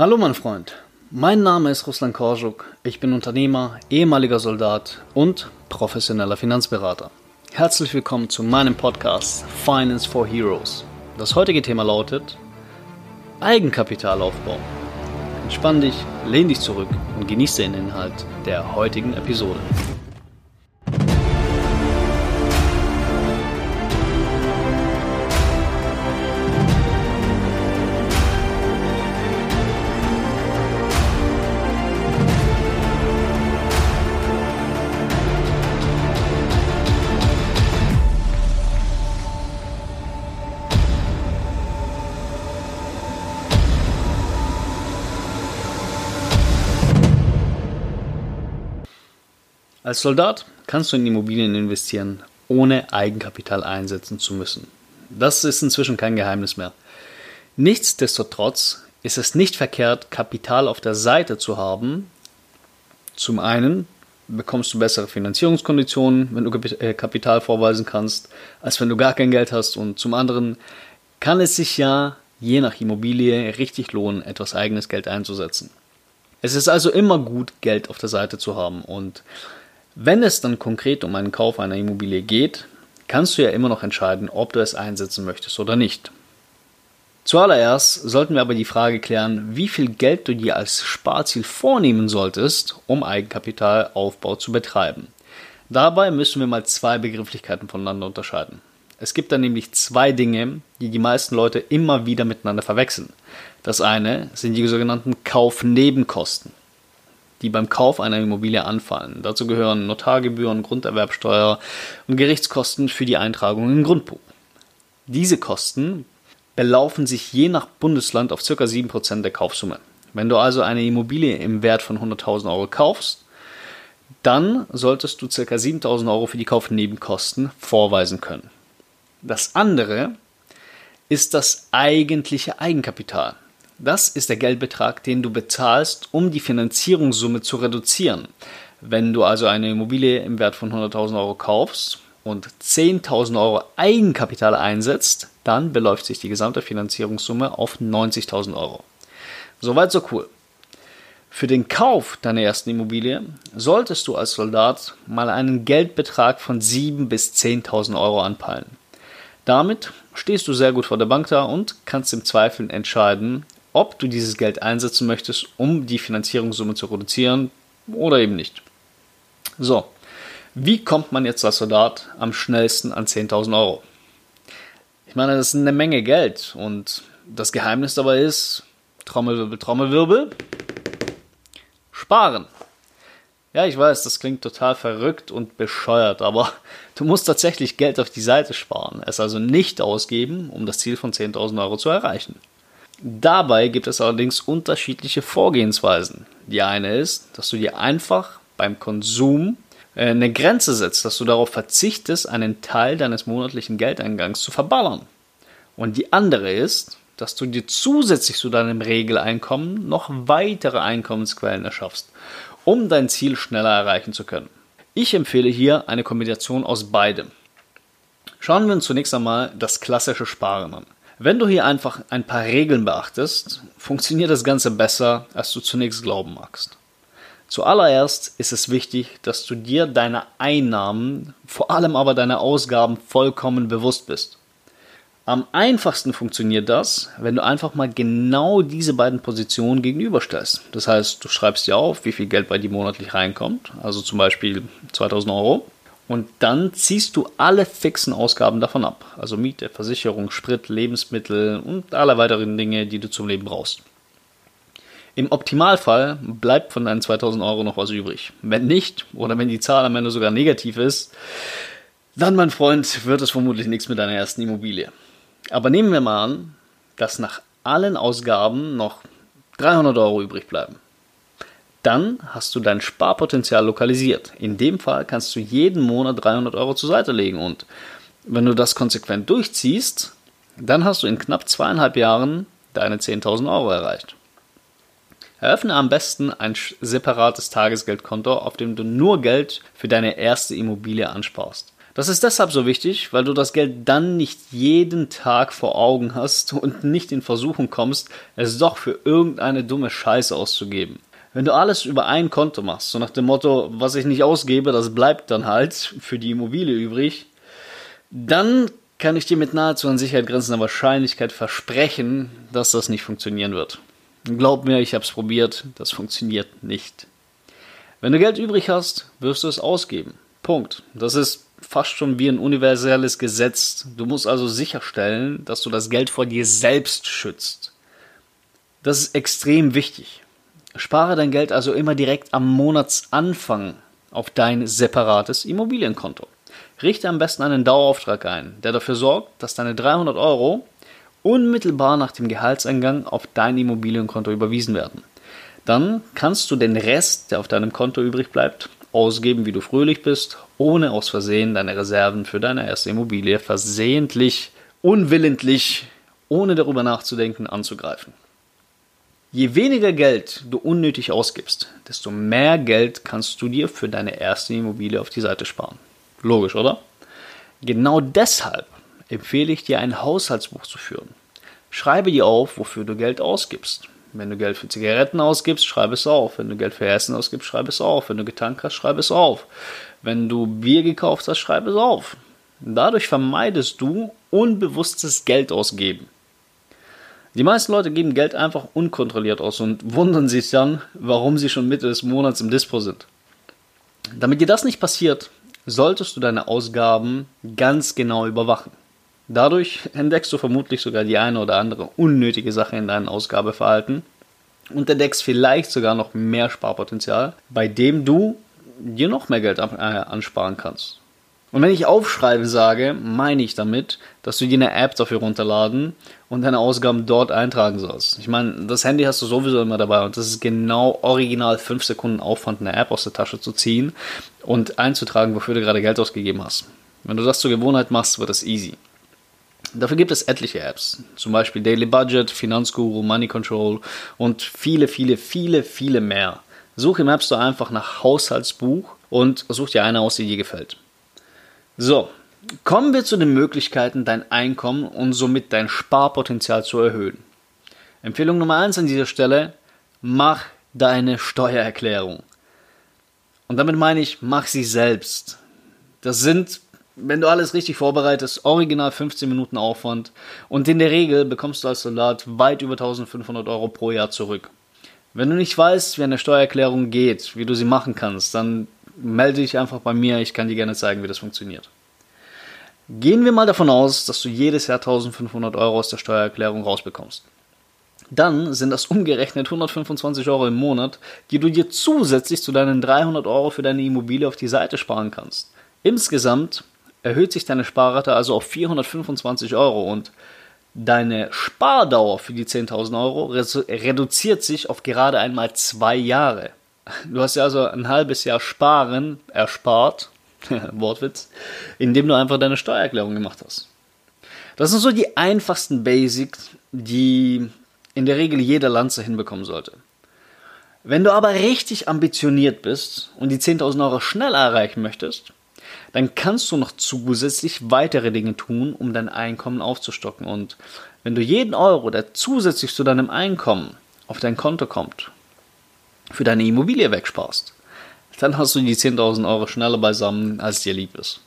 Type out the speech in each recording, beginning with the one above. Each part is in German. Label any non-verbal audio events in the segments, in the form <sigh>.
Hallo mein Freund, mein Name ist Ruslan Korjuk, ich bin Unternehmer, ehemaliger Soldat und professioneller Finanzberater. Herzlich willkommen zu meinem Podcast Finance for Heroes. Das heutige Thema lautet Eigenkapitalaufbau. Entspann dich, lehn dich zurück und genieße den Inhalt der heutigen Episode. Als Soldat kannst du in Immobilien investieren, ohne Eigenkapital einsetzen zu müssen. Das ist inzwischen kein Geheimnis mehr. Nichtsdestotrotz ist es nicht verkehrt, Kapital auf der Seite zu haben. Zum einen bekommst du bessere Finanzierungskonditionen, wenn du äh, Kapital vorweisen kannst, als wenn du gar kein Geld hast. Und zum anderen kann es sich ja je nach Immobilie richtig lohnen, etwas eigenes Geld einzusetzen. Es ist also immer gut, Geld auf der Seite zu haben und wenn es dann konkret um einen Kauf einer Immobilie geht, kannst du ja immer noch entscheiden, ob du es einsetzen möchtest oder nicht. Zuallererst sollten wir aber die Frage klären, wie viel Geld du dir als Sparziel vornehmen solltest, um Eigenkapitalaufbau zu betreiben. Dabei müssen wir mal zwei Begrifflichkeiten voneinander unterscheiden. Es gibt da nämlich zwei Dinge, die die meisten Leute immer wieder miteinander verwechseln. Das eine sind die sogenannten Kaufnebenkosten die beim Kauf einer Immobilie anfallen. Dazu gehören Notargebühren, Grunderwerbsteuer und Gerichtskosten für die Eintragung im Grundbuch. Diese Kosten belaufen sich je nach Bundesland auf ca. 7% der Kaufsumme. Wenn du also eine Immobilie im Wert von 100.000 Euro kaufst, dann solltest du ca. 7.000 Euro für die Kaufnebenkosten vorweisen können. Das andere ist das eigentliche Eigenkapital. Das ist der Geldbetrag, den du bezahlst, um die Finanzierungssumme zu reduzieren. Wenn du also eine Immobilie im Wert von 100.000 Euro kaufst und 10.000 Euro Eigenkapital einsetzt, dann beläuft sich die gesamte Finanzierungssumme auf 90.000 Euro. Soweit so cool. Für den Kauf deiner ersten Immobilie solltest du als Soldat mal einen Geldbetrag von 7.000 bis 10.000 Euro anpeilen. Damit stehst du sehr gut vor der Bank da und kannst im Zweifel entscheiden, ob du dieses Geld einsetzen möchtest, um die Finanzierungssumme zu reduzieren oder eben nicht. So, wie kommt man jetzt als Soldat am schnellsten an 10.000 Euro? Ich meine, das ist eine Menge Geld und das Geheimnis dabei ist, Trommelwirbel, Trommelwirbel, sparen. Ja, ich weiß, das klingt total verrückt und bescheuert, aber <laughs> du musst tatsächlich Geld auf die Seite sparen, es also nicht ausgeben, um das Ziel von 10.000 Euro zu erreichen. Dabei gibt es allerdings unterschiedliche Vorgehensweisen. Die eine ist, dass du dir einfach beim Konsum äh, eine Grenze setzt, dass du darauf verzichtest, einen Teil deines monatlichen Geldeingangs zu verballern. Und die andere ist, dass du dir zusätzlich zu deinem Regeleinkommen noch weitere Einkommensquellen erschaffst, um dein Ziel schneller erreichen zu können. Ich empfehle hier eine Kombination aus beidem. Schauen wir uns zunächst einmal das klassische Sparen an. Wenn du hier einfach ein paar Regeln beachtest, funktioniert das Ganze besser, als du zunächst glauben magst. Zuallererst ist es wichtig, dass du dir deiner Einnahmen, vor allem aber deiner Ausgaben vollkommen bewusst bist. Am einfachsten funktioniert das, wenn du einfach mal genau diese beiden Positionen gegenüberstellst. Das heißt, du schreibst dir auf, wie viel Geld bei dir monatlich reinkommt, also zum Beispiel 2000 Euro, und dann ziehst du alle fixen Ausgaben davon ab. Also Miete, Versicherung, Sprit, Lebensmittel und alle weiteren Dinge, die du zum Leben brauchst. Im Optimalfall bleibt von deinen 2000 Euro noch was übrig. Wenn nicht, oder wenn die Zahl am Ende sogar negativ ist, dann, mein Freund, wird es vermutlich nichts mit deiner ersten Immobilie. Aber nehmen wir mal an, dass nach allen Ausgaben noch 300 Euro übrig bleiben. Dann hast du dein Sparpotenzial lokalisiert. In dem Fall kannst du jeden Monat 300 Euro zur Seite legen und wenn du das konsequent durchziehst, dann hast du in knapp zweieinhalb Jahren deine 10.000 Euro erreicht. Eröffne am besten ein separates Tagesgeldkonto, auf dem du nur Geld für deine erste Immobilie ansparst. Das ist deshalb so wichtig, weil du das Geld dann nicht jeden Tag vor Augen hast und nicht in Versuchung kommst, es doch für irgendeine dumme Scheiße auszugeben. Wenn du alles über ein Konto machst, so nach dem Motto, was ich nicht ausgebe, das bleibt dann halt für die Immobilie übrig, dann kann ich dir mit nahezu an Sicherheit grenzender Wahrscheinlichkeit versprechen, dass das nicht funktionieren wird. Glaub mir, ich habe es probiert, das funktioniert nicht. Wenn du Geld übrig hast, wirst du es ausgeben. Punkt. Das ist fast schon wie ein universelles Gesetz. Du musst also sicherstellen, dass du das Geld vor dir selbst schützt. Das ist extrem wichtig. Spare dein Geld also immer direkt am Monatsanfang auf dein separates Immobilienkonto. Richte am besten einen Dauerauftrag ein, der dafür sorgt, dass deine 300 Euro unmittelbar nach dem Gehaltseingang auf dein Immobilienkonto überwiesen werden. Dann kannst du den Rest, der auf deinem Konto übrig bleibt, ausgeben, wie du fröhlich bist, ohne aus Versehen deine Reserven für deine erste Immobilie versehentlich, unwillentlich, ohne darüber nachzudenken, anzugreifen. Je weniger Geld du unnötig ausgibst, desto mehr Geld kannst du dir für deine erste Immobilie auf die Seite sparen. Logisch, oder? Genau deshalb empfehle ich dir ein Haushaltsbuch zu führen. Schreibe dir auf, wofür du Geld ausgibst. Wenn du Geld für Zigaretten ausgibst, schreibe es auf. Wenn du Geld für Essen ausgibst, schreibe es auf. Wenn du getankt hast, schreibe es auf. Wenn du Bier gekauft hast, schreibe es auf. Dadurch vermeidest du unbewusstes Geld ausgeben. Die meisten Leute geben Geld einfach unkontrolliert aus und wundern sich dann, warum sie schon Mitte des Monats im Dispo sind. Damit dir das nicht passiert, solltest du deine Ausgaben ganz genau überwachen. Dadurch entdeckst du vermutlich sogar die eine oder andere unnötige Sache in deinem Ausgabeverhalten und entdeckst vielleicht sogar noch mehr Sparpotenzial, bei dem du dir noch mehr Geld äh, ansparen kannst. Und wenn ich aufschreiben sage, meine ich damit, dass du dir eine App dafür runterladen und deine Ausgaben dort eintragen sollst. Ich meine, das Handy hast du sowieso immer dabei und das ist genau original 5 Sekunden Aufwand, eine App aus der Tasche zu ziehen und einzutragen, wofür du gerade Geld ausgegeben hast. Wenn du das zur Gewohnheit machst, wird das easy. Dafür gibt es etliche Apps, zum Beispiel Daily Budget, Finanzguru, Money Control und viele, viele, viele, viele mehr. Suche im App Store einfach nach Haushaltsbuch und such dir eine aus, die dir gefällt. So, kommen wir zu den Möglichkeiten, dein Einkommen und somit dein Sparpotenzial zu erhöhen. Empfehlung Nummer eins an dieser Stelle, mach deine Steuererklärung. Und damit meine ich, mach sie selbst. Das sind, wenn du alles richtig vorbereitest, original 15 Minuten Aufwand und in der Regel bekommst du als Soldat weit über 1500 Euro pro Jahr zurück. Wenn du nicht weißt, wie eine Steuererklärung geht, wie du sie machen kannst, dann melde dich einfach bei mir, ich kann dir gerne zeigen, wie das funktioniert. Gehen wir mal davon aus, dass du jedes Jahr 1500 Euro aus der Steuererklärung rausbekommst. Dann sind das umgerechnet 125 Euro im Monat, die du dir zusätzlich zu deinen 300 Euro für deine Immobilie auf die Seite sparen kannst. Insgesamt erhöht sich deine Sparrate also auf 425 Euro und deine Spardauer für die 10.000 Euro reduziert sich auf gerade einmal zwei Jahre. Du hast ja also ein halbes Jahr Sparen erspart, <laughs> Wortwitz, indem du einfach deine Steuererklärung gemacht hast. Das sind so die einfachsten Basics, die in der Regel jeder Lanze hinbekommen sollte. Wenn du aber richtig ambitioniert bist und die 10.000 Euro schnell erreichen möchtest, dann kannst du noch zusätzlich weitere Dinge tun, um dein Einkommen aufzustocken. Und wenn du jeden Euro, der zusätzlich zu deinem Einkommen auf dein Konto kommt, für deine Immobilie wegsparst, dann hast du die 10.000 Euro schneller beisammen, als dir lieb ist.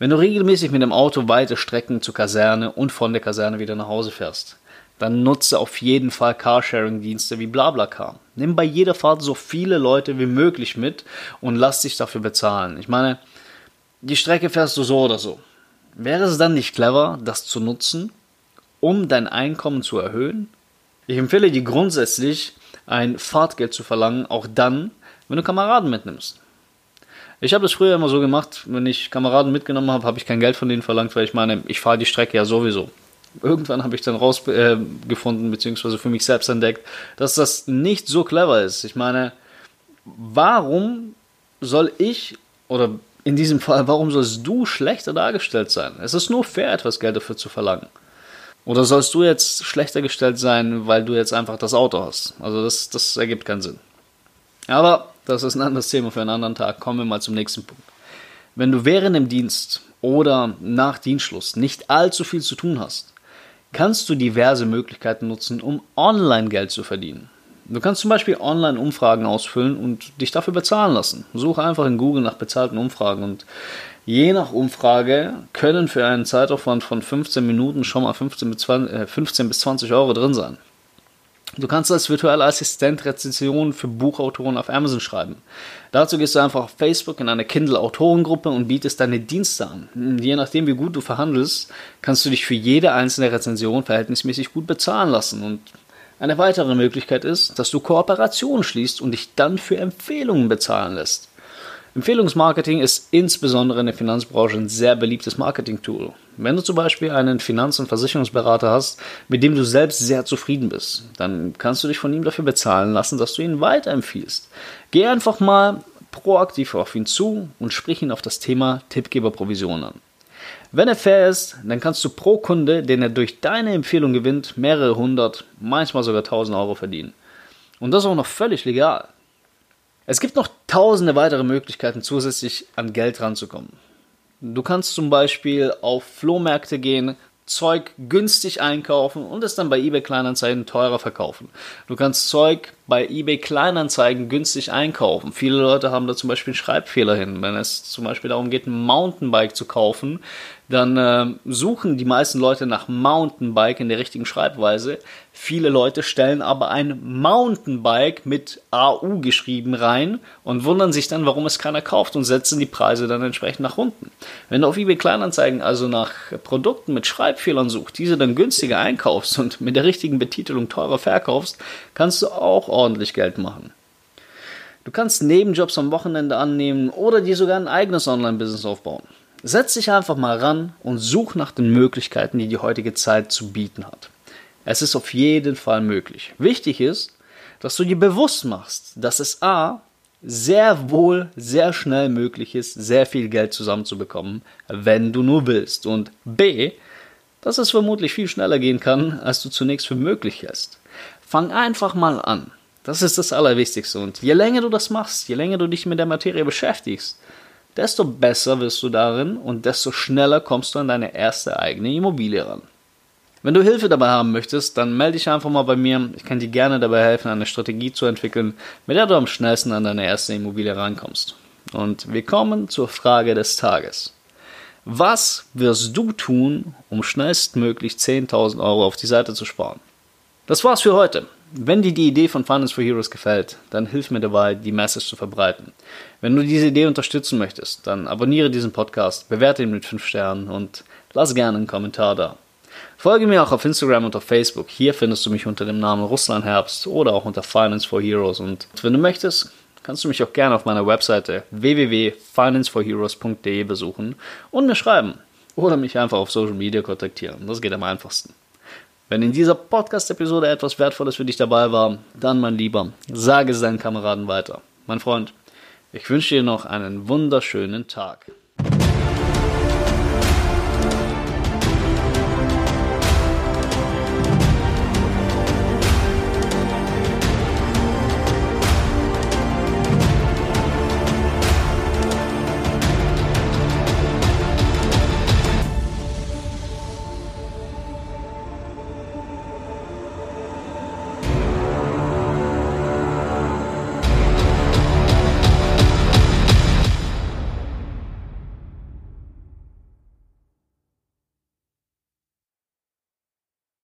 Wenn du regelmäßig mit dem Auto weite Strecken zur Kaserne und von der Kaserne wieder nach Hause fährst, dann nutze auf jeden Fall Carsharing-Dienste wie BlaBlaCar. Nimm bei jeder Fahrt so viele Leute wie möglich mit und lass dich dafür bezahlen. Ich meine, die Strecke fährst du so oder so. Wäre es dann nicht clever, das zu nutzen, um dein Einkommen zu erhöhen? Ich empfehle dir grundsätzlich, ein Fahrtgeld zu verlangen, auch dann, wenn du Kameraden mitnimmst. Ich habe das früher immer so gemacht, wenn ich Kameraden mitgenommen habe, habe ich kein Geld von denen verlangt, weil ich meine, ich fahre die Strecke ja sowieso. Irgendwann habe ich dann rausgefunden, äh, beziehungsweise für mich selbst entdeckt, dass das nicht so clever ist. Ich meine, warum soll ich, oder in diesem Fall, warum sollst du schlechter dargestellt sein? Es ist nur fair, etwas Geld dafür zu verlangen. Oder sollst du jetzt schlechter gestellt sein, weil du jetzt einfach das Auto hast? Also das, das ergibt keinen Sinn. Aber das ist ein anderes Thema für einen anderen Tag. Kommen wir mal zum nächsten Punkt. Wenn du während dem Dienst oder nach Dienstschluss nicht allzu viel zu tun hast, kannst du diverse Möglichkeiten nutzen, um online Geld zu verdienen. Du kannst zum Beispiel online Umfragen ausfüllen und dich dafür bezahlen lassen. Suche einfach in Google nach bezahlten Umfragen und je nach Umfrage können für einen Zeitaufwand von 15 Minuten schon mal 15 bis 20, äh, 15 bis 20 Euro drin sein. Du kannst als virtueller Assistent Rezensionen für Buchautoren auf Amazon schreiben. Dazu gehst du einfach auf Facebook in eine Kindle-Autorengruppe und bietest deine Dienste an. Je nachdem, wie gut du verhandelst, kannst du dich für jede einzelne Rezension verhältnismäßig gut bezahlen lassen. Und eine weitere Möglichkeit ist, dass du Kooperationen schließt und dich dann für Empfehlungen bezahlen lässt. Empfehlungsmarketing ist insbesondere in der Finanzbranche ein sehr beliebtes Marketing-Tool. Wenn du zum Beispiel einen Finanz- und Versicherungsberater hast, mit dem du selbst sehr zufrieden bist, dann kannst du dich von ihm dafür bezahlen lassen, dass du ihn weiterempfiehlst. Geh einfach mal proaktiv auf ihn zu und sprich ihn auf das Thema Tippgeberprovision an. Wenn er fair ist, dann kannst du pro Kunde, den er durch deine Empfehlung gewinnt, mehrere hundert, manchmal sogar tausend Euro verdienen. Und das auch noch völlig legal. Es gibt noch tausende weitere Möglichkeiten, zusätzlich an Geld ranzukommen. Du kannst zum Beispiel auf Flohmärkte gehen, Zeug günstig einkaufen und es dann bei eBay Kleinanzeigen teurer verkaufen. Du kannst Zeug bei eBay Kleinanzeigen günstig einkaufen. Viele Leute haben da zum Beispiel einen Schreibfehler hin. Wenn es zum Beispiel darum geht, ein Mountainbike zu kaufen, dann äh, suchen die meisten Leute nach Mountainbike in der richtigen Schreibweise. Viele Leute stellen aber ein Mountainbike mit AU geschrieben rein und wundern sich dann, warum es keiner kauft und setzen die Preise dann entsprechend nach unten. Wenn du auf eBay Kleinanzeigen also nach Produkten mit Schreibfehlern suchst, diese dann günstiger einkaufst und mit der richtigen Betitelung teurer verkaufst, kannst du auch ordentlich Geld machen. Du kannst Nebenjobs am Wochenende annehmen oder dir sogar ein eigenes Online-Business aufbauen. Setz dich einfach mal ran und such nach den Möglichkeiten, die die heutige Zeit zu bieten hat. Es ist auf jeden Fall möglich. Wichtig ist, dass du dir bewusst machst, dass es A sehr wohl sehr schnell möglich ist, sehr viel Geld zusammenzubekommen, wenn du nur willst. Und B, dass es vermutlich viel schneller gehen kann, als du zunächst für möglich hältst. Fang einfach mal an. Das ist das Allerwichtigste. Und je länger du das machst, je länger du dich mit der Materie beschäftigst, desto besser wirst du darin und desto schneller kommst du an deine erste eigene Immobilie ran. Wenn du Hilfe dabei haben möchtest, dann melde dich einfach mal bei mir. Ich kann dir gerne dabei helfen, eine Strategie zu entwickeln, mit der du am schnellsten an deine erste Immobilie rankommst. Und wir kommen zur Frage des Tages. Was wirst du tun, um schnellstmöglich 10.000 Euro auf die Seite zu sparen? Das war's für heute. Wenn dir die Idee von Finance for Heroes gefällt, dann hilf mir dabei, die Message zu verbreiten. Wenn du diese Idee unterstützen möchtest, dann abonniere diesen Podcast, bewerte ihn mit 5 Sternen und lass gerne einen Kommentar da. Folge mir auch auf Instagram und auf Facebook. Hier findest du mich unter dem Namen Russland Herbst oder auch unter Finance for Heroes. Und wenn du möchtest, kannst du mich auch gerne auf meiner Webseite www.financeforheroes.de besuchen und mir schreiben oder mich einfach auf Social Media kontaktieren. Das geht am einfachsten. Wenn in dieser Podcast-Episode etwas Wertvolles für dich dabei war, dann, mein Lieber, sage es deinen Kameraden weiter. Mein Freund, ich wünsche dir noch einen wunderschönen Tag.